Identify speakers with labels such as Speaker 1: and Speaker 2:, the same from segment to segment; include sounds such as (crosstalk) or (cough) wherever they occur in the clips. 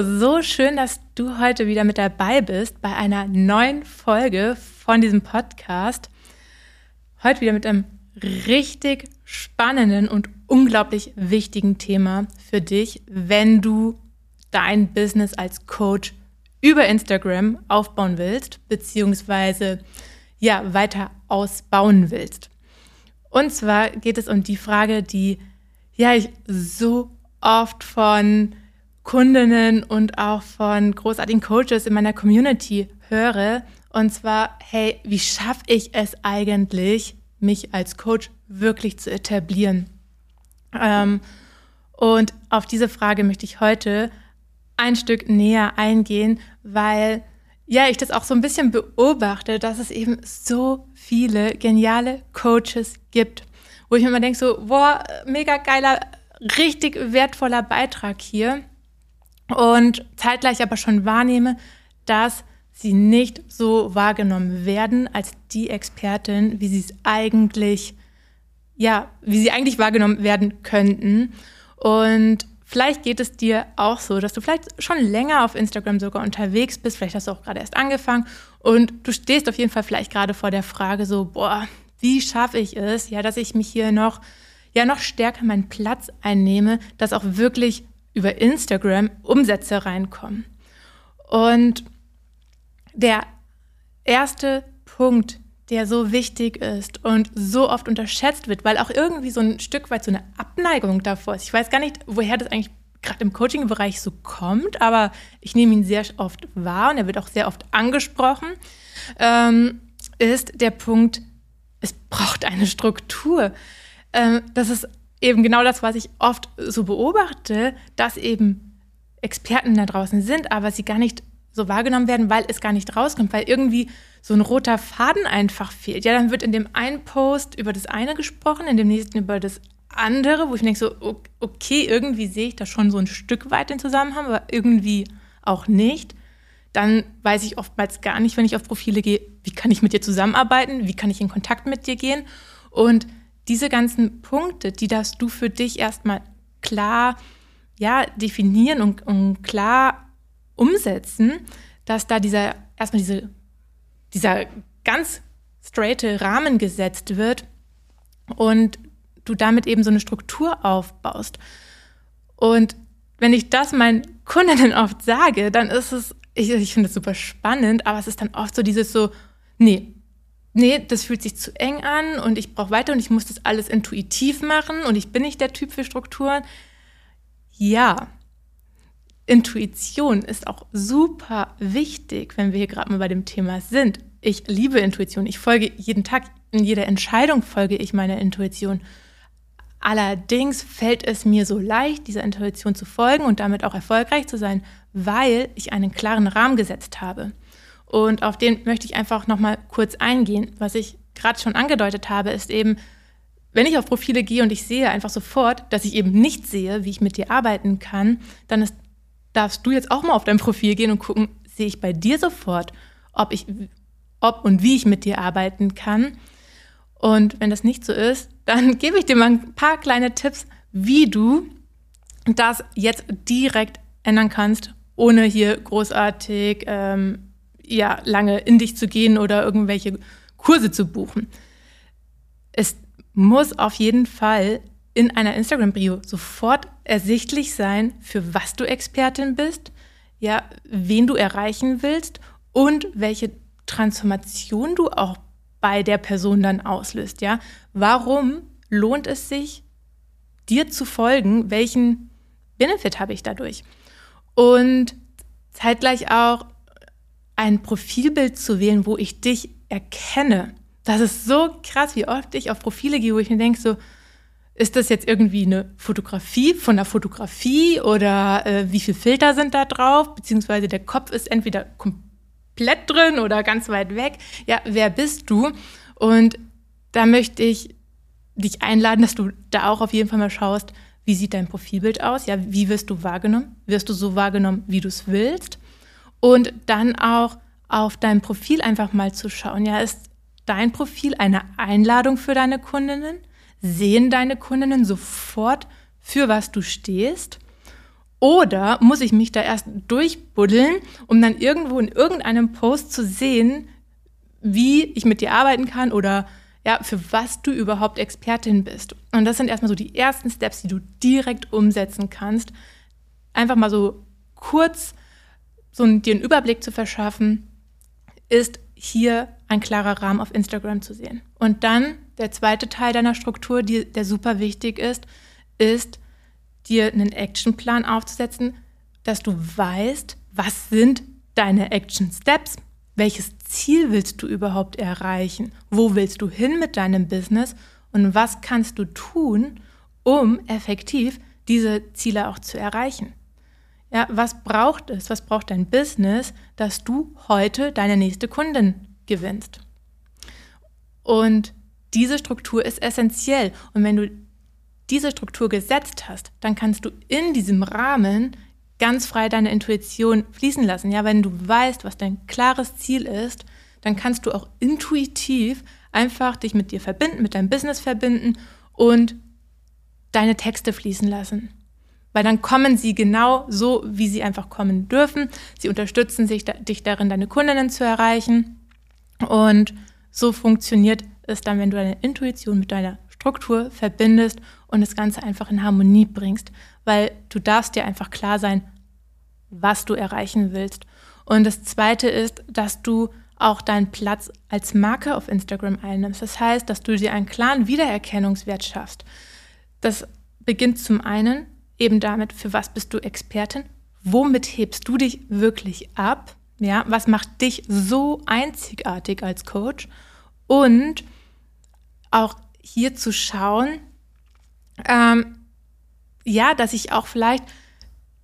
Speaker 1: So schön, dass du heute wieder mit dabei bist bei einer neuen Folge von diesem Podcast. Heute wieder mit einem richtig spannenden und unglaublich wichtigen Thema für dich, wenn du dein Business als Coach über Instagram aufbauen willst, beziehungsweise ja, weiter ausbauen willst. Und zwar geht es um die Frage, die ja ich so oft von Kundinnen und auch von großartigen Coaches in meiner Community höre. Und zwar, hey, wie schaffe ich es eigentlich, mich als Coach wirklich zu etablieren? Ähm, und auf diese Frage möchte ich heute ein Stück näher eingehen, weil ja, ich das auch so ein bisschen beobachte, dass es eben so viele geniale Coaches gibt, wo ich mir immer denke, so, boah, mega geiler, richtig wertvoller Beitrag hier und zeitgleich aber schon wahrnehme, dass sie nicht so wahrgenommen werden als die Expertin, wie sie es eigentlich, ja, wie sie eigentlich wahrgenommen werden könnten. Und vielleicht geht es dir auch so, dass du vielleicht schon länger auf Instagram sogar unterwegs bist, vielleicht hast du auch gerade erst angefangen und du stehst auf jeden Fall vielleicht gerade vor der Frage so, boah, wie schaffe ich es, ja, dass ich mich hier noch, ja, noch stärker meinen Platz einnehme, dass auch wirklich über Instagram Umsätze reinkommen. Und der erste Punkt, der so wichtig ist und so oft unterschätzt wird, weil auch irgendwie so ein Stück weit so eine Abneigung davor ist. Ich weiß gar nicht, woher das eigentlich gerade im Coaching-Bereich so kommt, aber ich nehme ihn sehr oft wahr und er wird auch sehr oft angesprochen, ähm, ist der Punkt, es braucht eine Struktur. Ähm, das ist eben genau das, was ich oft so beobachte, dass eben Experten da draußen sind, aber sie gar nicht so wahrgenommen werden, weil es gar nicht rauskommt, weil irgendwie so ein roter Faden einfach fehlt. Ja, dann wird in dem einen Post über das eine gesprochen, in dem nächsten über das andere, wo ich denke so, okay, irgendwie sehe ich da schon so ein Stück weit den Zusammenhang, aber irgendwie auch nicht. Dann weiß ich oftmals gar nicht, wenn ich auf Profile gehe, wie kann ich mit dir zusammenarbeiten, wie kann ich in Kontakt mit dir gehen und diese ganzen Punkte, die darfst du für dich erstmal klar ja, definieren und, und klar umsetzen, dass da dieser erstmal diese, dieser ganz straighte Rahmen gesetzt wird und du damit eben so eine Struktur aufbaust. Und wenn ich das meinen Kundinnen (laughs) oft sage, dann ist es, ich, ich finde es super spannend, aber es ist dann oft so dieses so, nee, nee, das fühlt sich zu eng an und ich brauche weiter und ich muss das alles intuitiv machen und ich bin nicht der Typ für Strukturen. Ja, Intuition ist auch super wichtig, wenn wir hier gerade mal bei dem Thema sind. Ich liebe Intuition. Ich folge jeden Tag, in jeder Entscheidung folge ich meiner Intuition. Allerdings fällt es mir so leicht, dieser Intuition zu folgen und damit auch erfolgreich zu sein, weil ich einen klaren Rahmen gesetzt habe. Und auf den möchte ich einfach nochmal kurz eingehen. Was ich gerade schon angedeutet habe, ist eben, wenn ich auf Profile gehe und ich sehe einfach sofort, dass ich eben nicht sehe, wie ich mit dir arbeiten kann, dann ist, darfst du jetzt auch mal auf dein Profil gehen und gucken, sehe ich bei dir sofort, ob ich, ob und wie ich mit dir arbeiten kann. Und wenn das nicht so ist, (laughs) dann gebe ich dir mal ein paar kleine Tipps, wie du das jetzt direkt ändern kannst, ohne hier großartig ähm, ja, lange in dich zu gehen oder irgendwelche Kurse zu buchen. Es muss auf jeden Fall in einer Instagram-Bio sofort ersichtlich sein, für was du Expertin bist, ja, wen du erreichen willst und welche Transformation du auch bei der Person dann auslöst, ja. Warum lohnt es sich, dir zu folgen? Welchen Benefit habe ich dadurch? Und zeitgleich auch, ein Profilbild zu wählen, wo ich dich erkenne. Das ist so krass, wie oft ich auf Profile gehe, wo ich mir denke, so, ist das jetzt irgendwie eine Fotografie von der Fotografie oder äh, wie viele Filter sind da drauf? Beziehungsweise der Kopf ist entweder komplett drin oder ganz weit weg. Ja, wer bist du? Und da möchte ich dich einladen, dass du da auch auf jeden Fall mal schaust, wie sieht dein Profilbild aus? Ja, wie wirst du wahrgenommen? Wirst du so wahrgenommen, wie du es willst? Und dann auch auf dein Profil einfach mal zu schauen. Ja, ist dein Profil eine Einladung für deine Kundinnen? Sehen deine Kundinnen sofort, für was du stehst? Oder muss ich mich da erst durchbuddeln, um dann irgendwo in irgendeinem Post zu sehen, wie ich mit dir arbeiten kann oder ja, für was du überhaupt Expertin bist. Und das sind erstmal so die ersten Steps, die du direkt umsetzen kannst. Einfach mal so kurz so dir einen Überblick zu verschaffen, ist hier ein klarer Rahmen auf Instagram zu sehen. Und dann der zweite Teil deiner Struktur, die, der super wichtig ist, ist dir einen Actionplan aufzusetzen, dass du weißt, was sind deine Action Steps, welches Ziel willst du überhaupt erreichen, wo willst du hin mit deinem Business und was kannst du tun, um effektiv diese Ziele auch zu erreichen. Ja, was braucht es, was braucht dein Business, dass du heute deine nächste Kundin gewinnst? Und diese Struktur ist essentiell. Und wenn du diese Struktur gesetzt hast, dann kannst du in diesem Rahmen ganz frei deine Intuition fließen lassen. Ja, wenn du weißt, was dein klares Ziel ist, dann kannst du auch intuitiv einfach dich mit dir verbinden, mit deinem Business verbinden und deine Texte fließen lassen. Weil dann kommen sie genau so, wie sie einfach kommen dürfen. Sie unterstützen sich, dich darin, deine Kundinnen zu erreichen. Und so funktioniert es dann, wenn du deine Intuition mit deiner Struktur verbindest und das Ganze einfach in Harmonie bringst, weil du darfst dir einfach klar sein, was du erreichen willst. Und das Zweite ist, dass du auch deinen Platz als Marke auf Instagram einnimmst. Das heißt, dass du dir einen klaren Wiedererkennungswert schaffst. Das beginnt zum einen eben damit, für was bist du Expertin? Womit hebst du dich wirklich ab? Ja, was macht dich so einzigartig als Coach? Und auch hier zu schauen, ähm, ja, dass ich auch vielleicht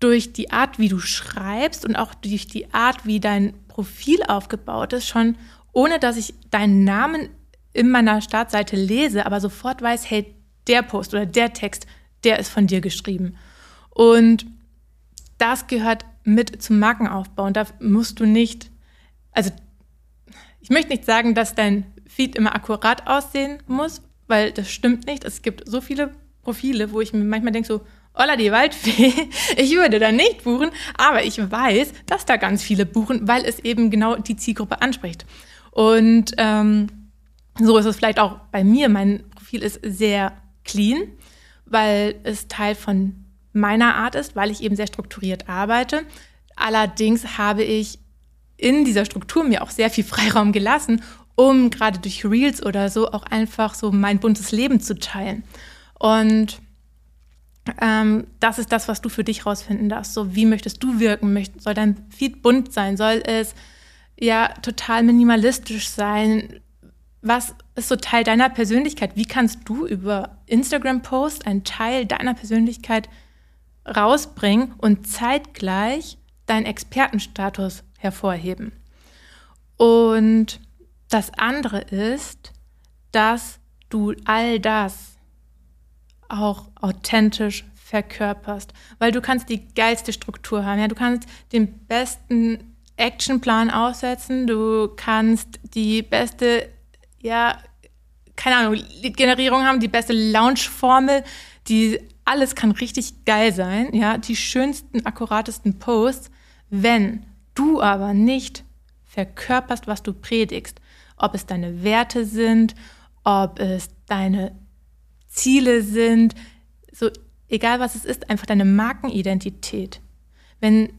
Speaker 1: durch die Art, wie du schreibst und auch durch die Art, wie dein Profil aufgebaut ist, schon ohne dass ich deinen Namen in meiner Startseite lese, aber sofort weiß, hey, der Post oder der Text, der ist von dir geschrieben. Und das gehört mit zum Markenaufbau. Und da musst du nicht, also ich möchte nicht sagen, dass dein Feed immer akkurat aussehen muss, weil das stimmt nicht. Es gibt so viele Profile, wo ich mir manchmal denke so, Olla die Waldfee, (laughs) ich würde da nicht buchen, aber ich weiß, dass da ganz viele buchen, weil es eben genau die Zielgruppe anspricht. Und ähm, so ist es vielleicht auch bei mir. Mein Profil ist sehr clean, weil es Teil von meiner Art ist, weil ich eben sehr strukturiert arbeite. Allerdings habe ich in dieser Struktur mir auch sehr viel Freiraum gelassen, um gerade durch Reels oder so auch einfach so mein buntes Leben zu teilen. Und ähm, das ist das, was du für dich rausfinden darfst. So, wie möchtest du wirken? Soll dein Feed bunt sein? Soll es ja total minimalistisch sein? Was ist so Teil deiner Persönlichkeit? Wie kannst du über Instagram-Post einen Teil deiner Persönlichkeit rausbringen und zeitgleich deinen Expertenstatus hervorheben? Und das andere ist, dass du all das auch authentisch verkörperst, weil du kannst die geilste Struktur haben, ja, du kannst den besten Actionplan aussetzen, du kannst die beste, ja, keine Ahnung, Lead-Generierung haben, die beste Launch-Formel, die alles kann richtig geil sein, ja, die schönsten, akkuratesten Posts, wenn du aber nicht verkörperst, was du predigst, ob es deine Werte sind, ob es deine Ziele sind, so egal was es ist, einfach deine Markenidentität. Wenn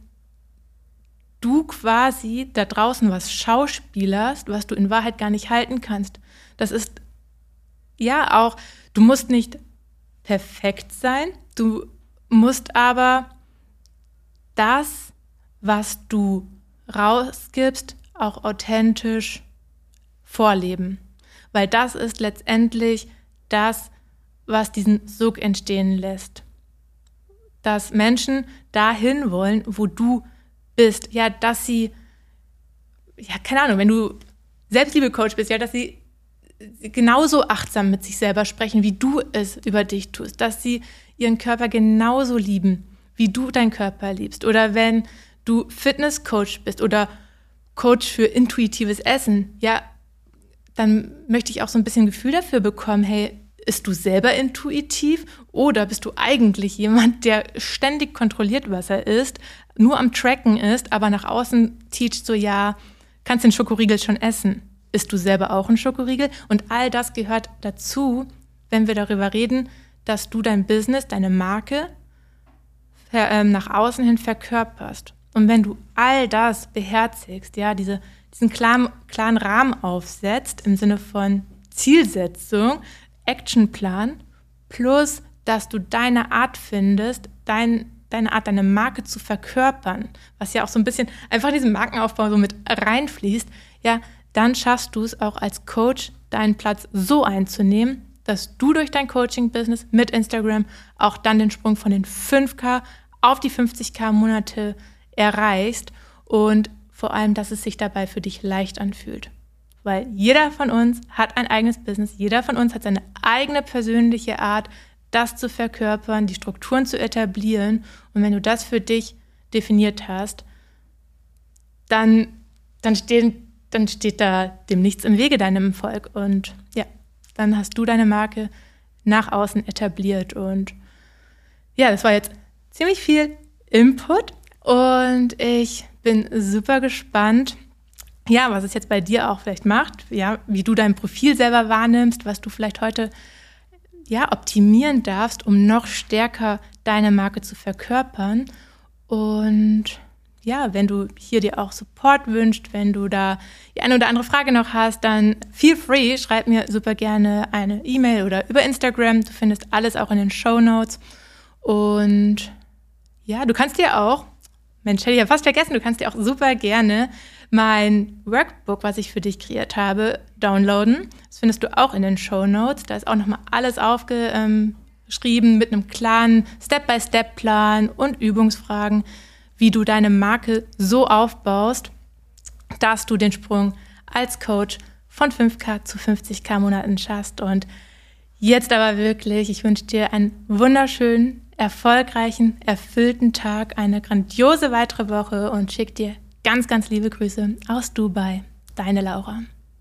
Speaker 1: du quasi da draußen was schauspielerst, was du in Wahrheit gar nicht halten kannst, das ist ja auch, du musst nicht perfekt sein, du musst aber das, was du rausgibst, auch authentisch vorleben. Weil das ist letztendlich das, was diesen Sog entstehen lässt. Dass Menschen dahin wollen, wo du bist. Ja, dass sie, ja, keine Ahnung, wenn du Selbstliebe-Coach bist, ja, dass sie genauso achtsam mit sich selber sprechen, wie du es über dich tust. Dass sie ihren Körper genauso lieben, wie du deinen Körper liebst. Oder wenn du Fitness-Coach bist oder Coach für intuitives Essen, ja, dann möchte ich auch so ein bisschen Gefühl dafür bekommen, hey, Bist du selber intuitiv oder bist du eigentlich jemand, der ständig kontrolliert, was er isst, nur am Tracken ist, aber nach außen teacht so, ja, kannst den Schokoriegel schon essen. Isst du selber auch einen Schokoriegel? Und all das gehört dazu, wenn wir darüber reden, dass du dein Business, deine Marke äh, nach außen hin verkörperst. Und wenn du all das beherzigst, ja, diese, diesen klaren, klaren Rahmen aufsetzt im Sinne von Zielsetzung, Actionplan plus, dass du deine Art findest, dein, deine Art, deine Marke zu verkörpern, was ja auch so ein bisschen einfach in diesen Markenaufbau so mit reinfließt, ja, dann schaffst du es auch als Coach, deinen Platz so einzunehmen, dass du durch dein Coaching-Business mit Instagram auch dann den Sprung von den 5K auf die 50K Monate erreichst und vor allem, dass es sich dabei für dich leicht anfühlt weil jeder von uns hat ein eigenes Business, jeder von uns hat seine eigene persönliche Art, das zu verkörpern, die Strukturen zu etablieren. Und wenn du das für dich definiert hast, dann, dann, stehen, dann steht da dem nichts im Wege deinem Erfolg. Und ja, dann hast du deine Marke nach außen etabliert. Und ja, das war jetzt ziemlich viel Input. Und ich bin super gespannt, ja, was es jetzt bei dir auch vielleicht macht, ja, wie du dein Profil selber wahrnimmst, was du vielleicht heute ja, optimieren darfst, um noch stärker deine Marke zu verkörpern. Und ja, wenn du hier dir auch Support wünschst, wenn du da die eine oder andere Frage noch hast, dann feel free, schreib mir super gerne eine E-Mail oder über Instagram. Du findest alles auch in den Show Notes. Und ja, du kannst dir auch, Mensch, hätte ich ja fast vergessen, du kannst dir auch super gerne mein Workbook, was ich für dich kreiert habe, downloaden. Das findest du auch in den Show Notes. Da ist auch nochmal alles aufgeschrieben mit einem klaren Step-by-Step-Plan und Übungsfragen, wie du deine Marke so aufbaust, dass du den Sprung als Coach von 5K zu 50K Monaten schaffst. Und jetzt aber wirklich, ich wünsche dir einen wunderschönen, erfolgreichen, erfüllten Tag, eine grandiose weitere Woche und schick dir Ganz, ganz liebe Grüße aus Dubai. Deine Laura.